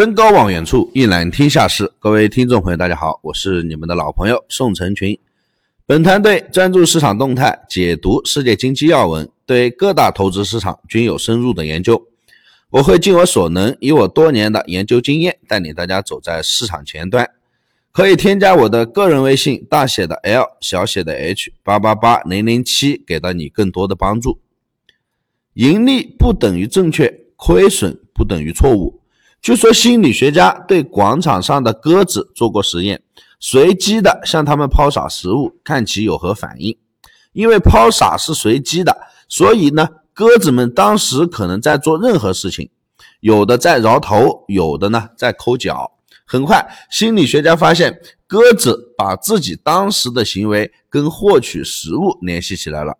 登高望远处，一览天下事。各位听众朋友，大家好，我是你们的老朋友宋成群。本团队专注市场动态，解读世界经济要闻，对各大投资市场均有深入的研究。我会尽我所能，以我多年的研究经验，带领大家走在市场前端。可以添加我的个人微信，大写的 L，小写的 H，八八八零零七，给到你更多的帮助。盈利不等于正确，亏损不等于错误。据说心理学家对广场上的鸽子做过实验，随机的向它们抛洒食物，看其有何反应。因为抛洒是随机的，所以呢，鸽子们当时可能在做任何事情，有的在挠头，有的呢在抠脚。很快，心理学家发现，鸽子把自己当时的行为跟获取食物联系起来了。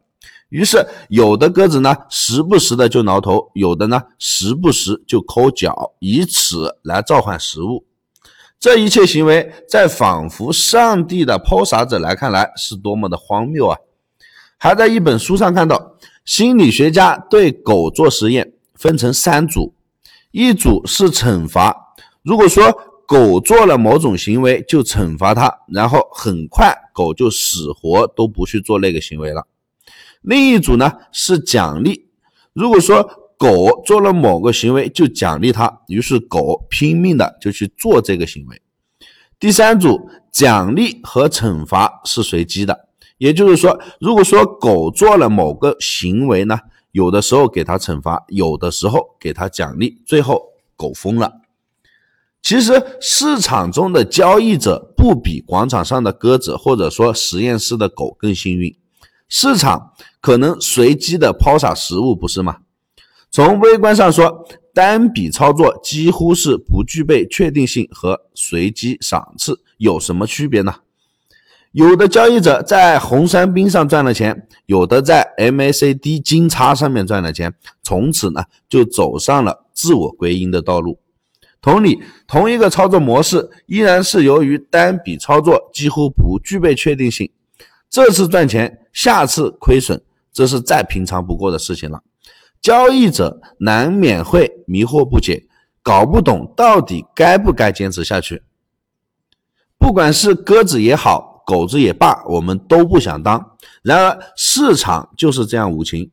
于是，有的鸽子呢，时不时的就挠头；有的呢，时不时就抠脚，以此来召唤食物。这一切行为，在仿佛上帝的抛洒者来看来，是多么的荒谬啊！还在一本书上看到，心理学家对狗做实验，分成三组，一组是惩罚，如果说狗做了某种行为，就惩罚它，然后很快狗就死活都不去做那个行为了。另一组呢是奖励，如果说狗做了某个行为，就奖励它，于是狗拼命的就去做这个行为。第三组奖励和惩罚是随机的，也就是说，如果说狗做了某个行为呢，有的时候给它惩罚，有的时候给它奖励，最后狗疯了。其实市场中的交易者不比广场上的鸽子或者说实验室的狗更幸运。市场可能随机的抛洒食物，不是吗？从微观上说，单笔操作几乎是不具备确定性和随机赏赐，有什么区别呢？有的交易者在红杉冰上赚了钱，有的在 MACD 金叉上面赚了钱，从此呢就走上了自我归因的道路。同理，同一个操作模式，依然是由于单笔操作几乎不具备确定性。这次赚钱，下次亏损，这是再平常不过的事情了。交易者难免会迷惑不解，搞不懂到底该不该坚持下去。不管是鸽子也好，狗子也罢，我们都不想当。然而市场就是这样无情。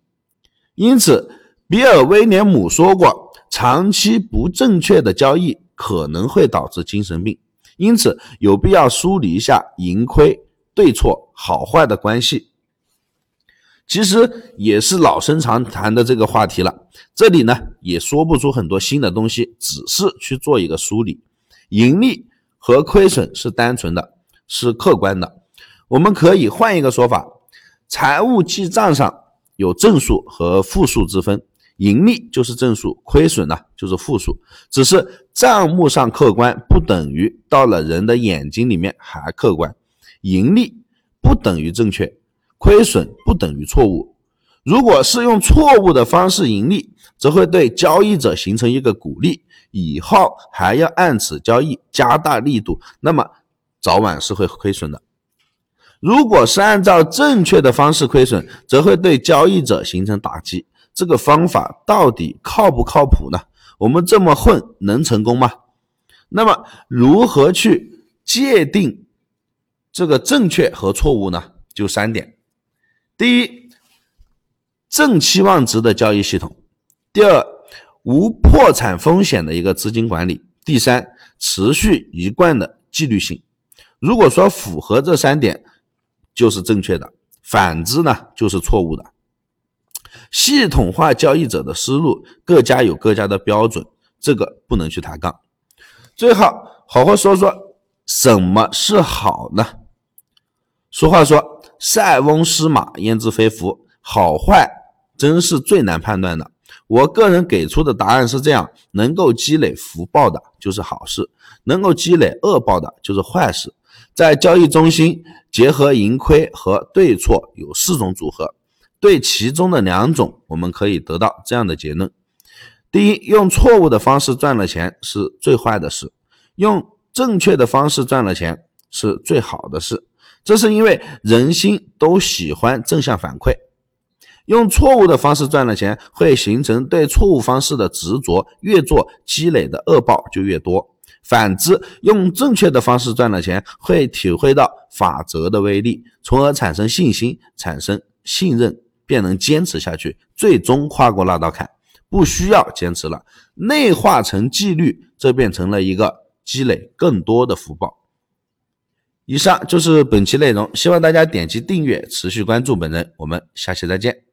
因此，比尔·威廉姆说过，长期不正确的交易可能会导致精神病。因此，有必要梳理一下盈亏。对错好坏的关系，其实也是老生常谈的这个话题了。这里呢也说不出很多新的东西，只是去做一个梳理。盈利和亏损是单纯的，是客观的。我们可以换一个说法：财务记账上有正数和负数之分，盈利就是正数，亏损呢就是负数。只是账目上客观，不等于到了人的眼睛里面还客观。盈利不等于正确，亏损不等于错误。如果是用错误的方式盈利，则会对交易者形成一个鼓励，以后还要按此交易，加大力度，那么早晚是会亏损的。如果是按照正确的方式亏损，则会对交易者形成打击。这个方法到底靠不靠谱呢？我们这么混能成功吗？那么如何去界定？这个正确和错误呢，就三点：第一，正期望值的交易系统；第二，无破产风险的一个资金管理；第三，持续一贯的纪律性。如果说符合这三点，就是正确的；反之呢，就是错误的。系统化交易者的思路，各家有各家的标准，这个不能去抬杠。最后，好好说说什么是好呢？俗话说：“塞翁失马，焉知非福？”好坏真是最难判断的。我个人给出的答案是这样：能够积累福报的就是好事，能够积累恶报的就是坏事。在交易中心，结合盈亏和对错有四种组合，对其中的两种，我们可以得到这样的结论：第一，用错误的方式赚了钱是最坏的事；用正确的方式赚了钱是最好的事。这是因为人心都喜欢正向反馈，用错误的方式赚了钱，会形成对错误方式的执着，越做积累的恶报就越多。反之，用正确的方式赚了钱，会体会到法则的威力，从而产生信心，产生信任，便能坚持下去，最终跨过那道坎，不需要坚持了，内化成纪律，这变成了一个积累更多的福报。以上就是本期内容，希望大家点击订阅，持续关注本人，我们下期再见。